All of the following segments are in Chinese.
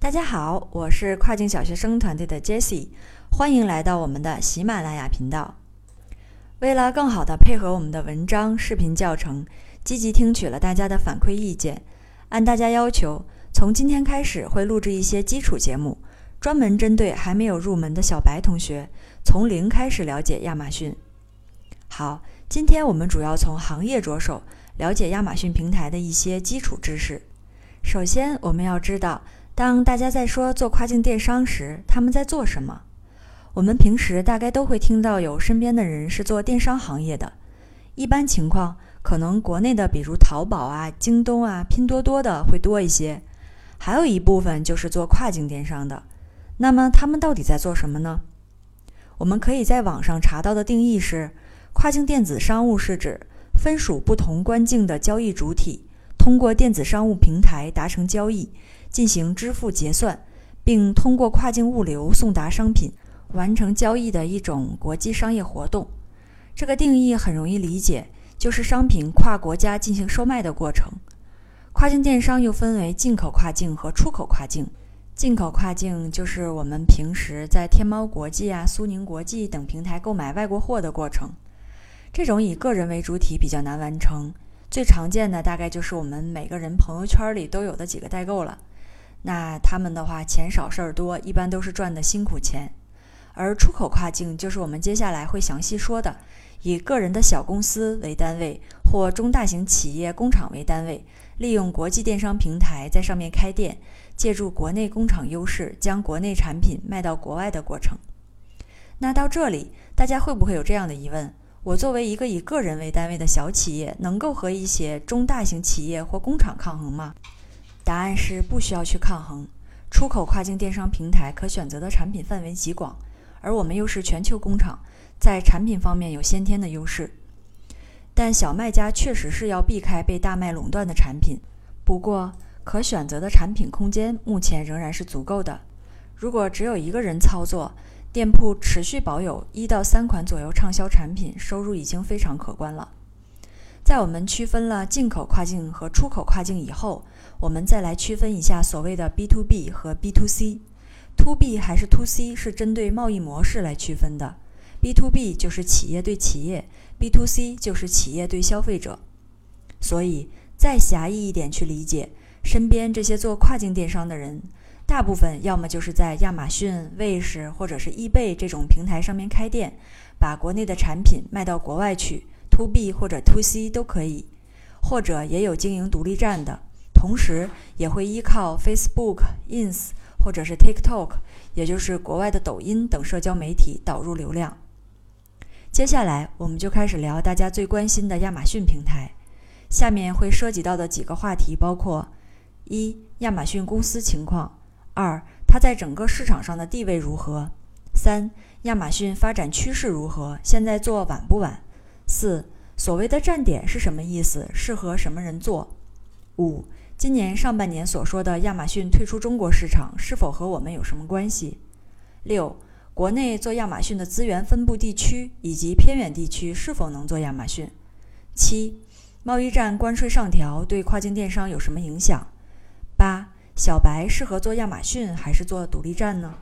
大家好，我是跨境小学生团队的 Jessie，欢迎来到我们的喜马拉雅频道。为了更好的配合我们的文章、视频教程，积极听取了大家的反馈意见，按大家要求，从今天开始会录制一些基础节目，专门针对还没有入门的小白同学，从零开始了解亚马逊。好，今天我们主要从行业着手，了解亚马逊平台的一些基础知识。首先，我们要知道。当大家在说做跨境电商时，他们在做什么？我们平时大概都会听到有身边的人是做电商行业的。一般情况，可能国内的比如淘宝啊、京东啊、拼多多的会多一些，还有一部分就是做跨境电商的。那么他们到底在做什么呢？我们可以在网上查到的定义是：跨境电子商务是指分属不同关境的交易主体，通过电子商务平台达成交易。进行支付结算，并通过跨境物流送达商品，完成交易的一种国际商业活动。这个定义很容易理解，就是商品跨国家进行售卖的过程。跨境电商又分为进口跨境和出口跨境。进口跨境就是我们平时在天猫国际啊、苏宁国际等平台购买外国货的过程。这种以个人为主体比较难完成，最常见的大概就是我们每个人朋友圈里都有的几个代购了。那他们的话，钱少事儿多，一般都是赚的辛苦钱。而出口跨境就是我们接下来会详细说的，以个人的小公司为单位或中大型企业工厂为单位，利用国际电商平台在上面开店，借助国内工厂优势，将国内产品卖到国外的过程。那到这里，大家会不会有这样的疑问？我作为一个以个人为单位的小企业，能够和一些中大型企业或工厂抗衡吗？答案是不需要去抗衡。出口跨境电商平台可选择的产品范围极广，而我们又是全球工厂，在产品方面有先天的优势。但小卖家确实是要避开被大卖垄断的产品。不过，可选择的产品空间目前仍然是足够的。如果只有一个人操作，店铺持续保有一到三款左右畅销产品，收入已经非常可观了。在我们区分了进口跨境和出口跨境以后，我们再来区分一下所谓的 B to B 和 B to C。To B 还是 To C 是针对贸易模式来区分的，B to B 就是企业对企业，B to C 就是企业对消费者。所以再狭义一点去理解，身边这些做跨境电商的人，大部分要么就是在亚马逊、卫士或者是易贝这种平台上面开店，把国内的产品卖到国外去。To B 或者 To C 都可以，或者也有经营独立站的，同时也会依靠 Facebook、Ins 或者是 TikTok，也就是国外的抖音等社交媒体导入流量。接下来我们就开始聊大家最关心的亚马逊平台。下面会涉及到的几个话题包括：一、亚马逊公司情况；二、它在整个市场上的地位如何；三、亚马逊发展趋势如何？现在做晚不晚？四，所谓的站点是什么意思？适合什么人做？五，今年上半年所说的亚马逊退出中国市场，是否和我们有什么关系？六，国内做亚马逊的资源分布地区以及偏远地区是否能做亚马逊？七，贸易战关税上调对跨境电商有什么影响？八，小白适合做亚马逊还是做独立站呢？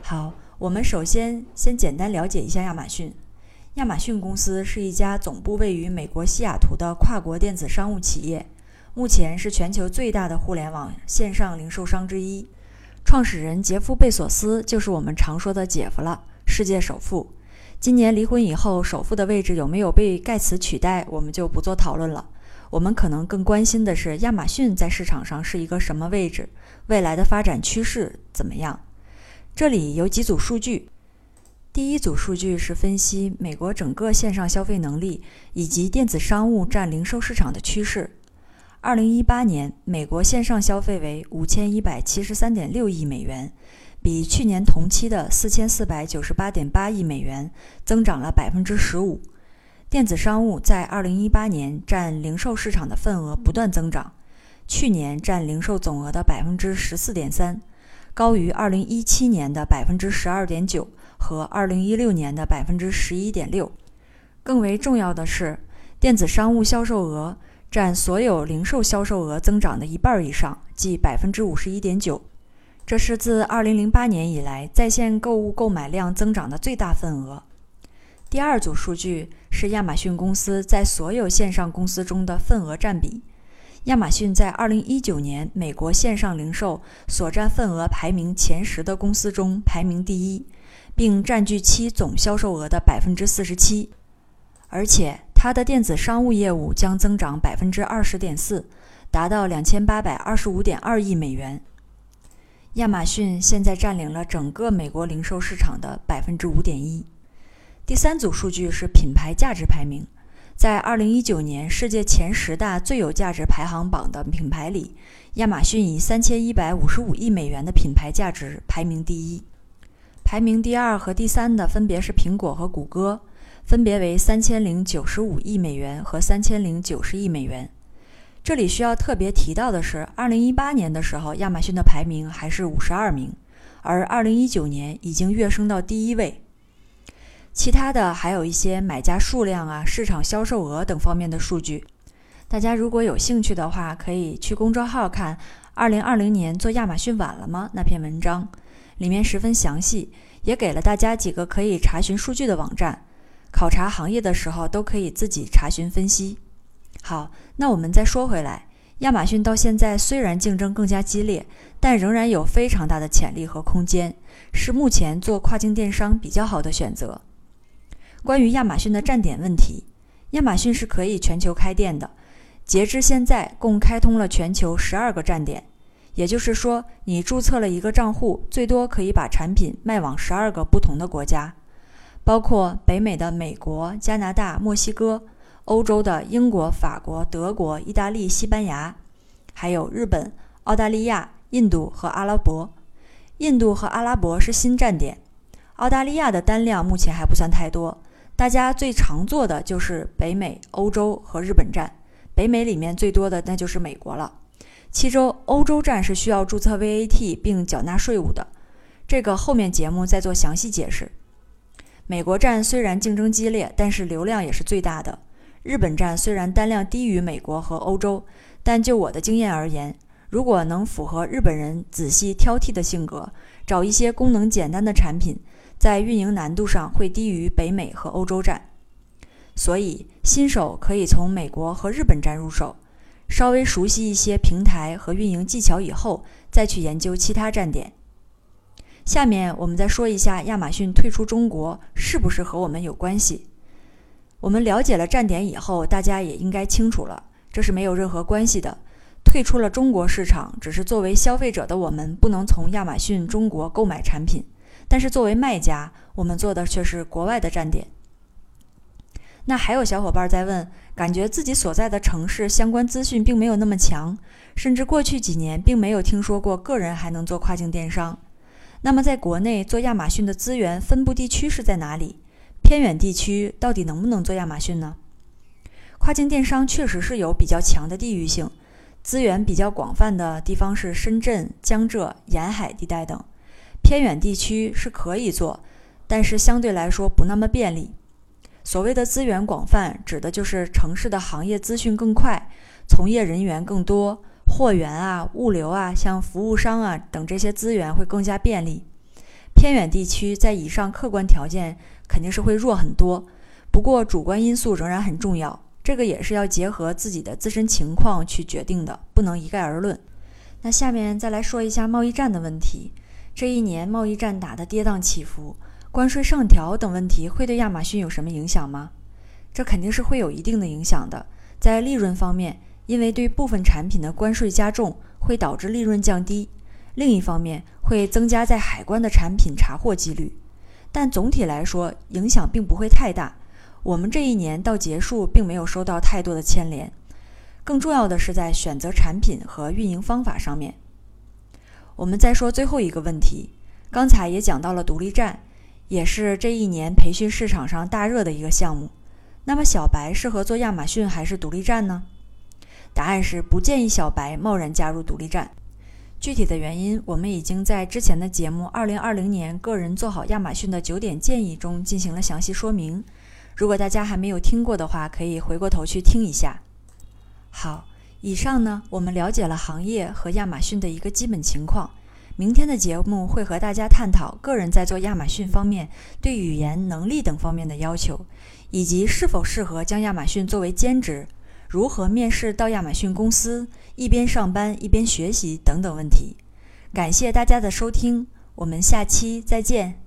好，我们首先先简单了解一下亚马逊。亚马逊公司是一家总部位于美国西雅图的跨国电子商务企业，目前是全球最大的互联网线上零售商之一。创始人杰夫·贝索斯就是我们常说的姐夫了，世界首富。今年离婚以后，首富的位置有没有被盖茨取代，我们就不做讨论了。我们可能更关心的是亚马逊在市场上是一个什么位置，未来的发展趋势怎么样？这里有几组数据。第一组数据是分析美国整个线上消费能力以及电子商务占零售市场的趋势。二零一八年，美国线上消费为五千一百七十三点六亿美元，比去年同期的四千四百九十八点八亿美元增长了百分之十五。电子商务在二零一八年占零售市场的份额不断增长，去年占零售总额的百分之十四点三，高于二零一七年的百分之十二点九。和二零一六年的百分之十一点六，更为重要的是，电子商务销售额占所有零售销售额增长的一半以上，即百分之五十一点九。这是自二零零八年以来在线购物购买量增长的最大份额。第二组数据是亚马逊公司在所有线上公司中的份额占比。亚马逊在二零一九年美国线上零售所占份额排名前十的公司中排名第一，并占据其总销售额的百分之四十七。而且，它的电子商务业务将增长百分之二十点四，达到两千八百二十五点二亿美元。亚马逊现在占领了整个美国零售市场的百分之五点一。第三组数据是品牌价值排名，在2019年世界前十大最有价值排行榜的品牌里，亚马逊以3155亿美元的品牌价值排名第一，排名第二和第三的分别是苹果和谷歌，分别为3095亿美元和3090亿美元。这里需要特别提到的是，2018年的时候，亚马逊的排名还是52名，而2019年已经跃升到第一位。其他的还有一些买家数量啊、市场销售额等方面的数据，大家如果有兴趣的话，可以去公众号看“二零二零年做亚马逊晚了吗”那篇文章，里面十分详细，也给了大家几个可以查询数据的网站，考察行业的时候都可以自己查询分析。好，那我们再说回来，亚马逊到现在虽然竞争更加激烈，但仍然有非常大的潜力和空间，是目前做跨境电商比较好的选择。关于亚马逊的站点问题，亚马逊是可以全球开店的。截至现在，共开通了全球十二个站点，也就是说，你注册了一个账户，最多可以把产品卖往十二个不同的国家，包括北美的美国、加拿大、墨西哥，欧洲的英国、法国、德国、意大利、西班牙，还有日本、澳大利亚、印度和阿拉伯。印度和阿拉伯是新站点，澳大利亚的单量目前还不算太多。大家最常做的就是北美、欧洲和日本站。北美里面最多的那就是美国了。其中欧洲站是需要注册 VAT 并缴纳税务的，这个后面节目再做详细解释。美国站虽然竞争激烈，但是流量也是最大的。日本站虽然单量低于美国和欧洲，但就我的经验而言，如果能符合日本人仔细挑剔的性格，找一些功能简单的产品。在运营难度上会低于北美和欧洲站，所以新手可以从美国和日本站入手，稍微熟悉一些平台和运营技巧以后，再去研究其他站点。下面我们再说一下亚马逊退出中国是不是和我们有关系？我们了解了站点以后，大家也应该清楚了，这是没有任何关系的。退出了中国市场，只是作为消费者的我们不能从亚马逊中国购买产品。但是作为卖家，我们做的却是国外的站点。那还有小伙伴在问，感觉自己所在的城市相关资讯并没有那么强，甚至过去几年并没有听说过个人还能做跨境电商。那么在国内做亚马逊的资源分布地区是在哪里？偏远地区到底能不能做亚马逊呢？跨境电商确实是有比较强的地域性，资源比较广泛的地方是深圳、江浙沿海地带等。偏远地区是可以做，但是相对来说不那么便利。所谓的资源广泛，指的就是城市的行业资讯更快，从业人员更多，货源啊、物流啊、像服务商啊等这些资源会更加便利。偏远地区在以上客观条件肯定是会弱很多，不过主观因素仍然很重要，这个也是要结合自己的自身情况去决定的，不能一概而论。那下面再来说一下贸易战的问题。这一年贸易战打得跌宕起伏，关税上调等问题会对亚马逊有什么影响吗？这肯定是会有一定的影响的。在利润方面，因为对部分产品的关税加重会导致利润降低；另一方面，会增加在海关的产品查获几率。但总体来说，影响并不会太大。我们这一年到结束，并没有收到太多的牵连。更重要的是在选择产品和运营方法上面。我们再说最后一个问题，刚才也讲到了独立站，也是这一年培训市场上大热的一个项目。那么小白适合做亚马逊还是独立站呢？答案是不建议小白贸然加入独立站。具体的原因，我们已经在之前的节目《二零二零年个人做好亚马逊的九点建议》中进行了详细说明。如果大家还没有听过的话，可以回过头去听一下。好，以上呢，我们了解了行业和亚马逊的一个基本情况。明天的节目会和大家探讨个人在做亚马逊方面对语言能力等方面的要求，以及是否适合将亚马逊作为兼职，如何面试到亚马逊公司，一边上班一边学习等等问题。感谢大家的收听，我们下期再见。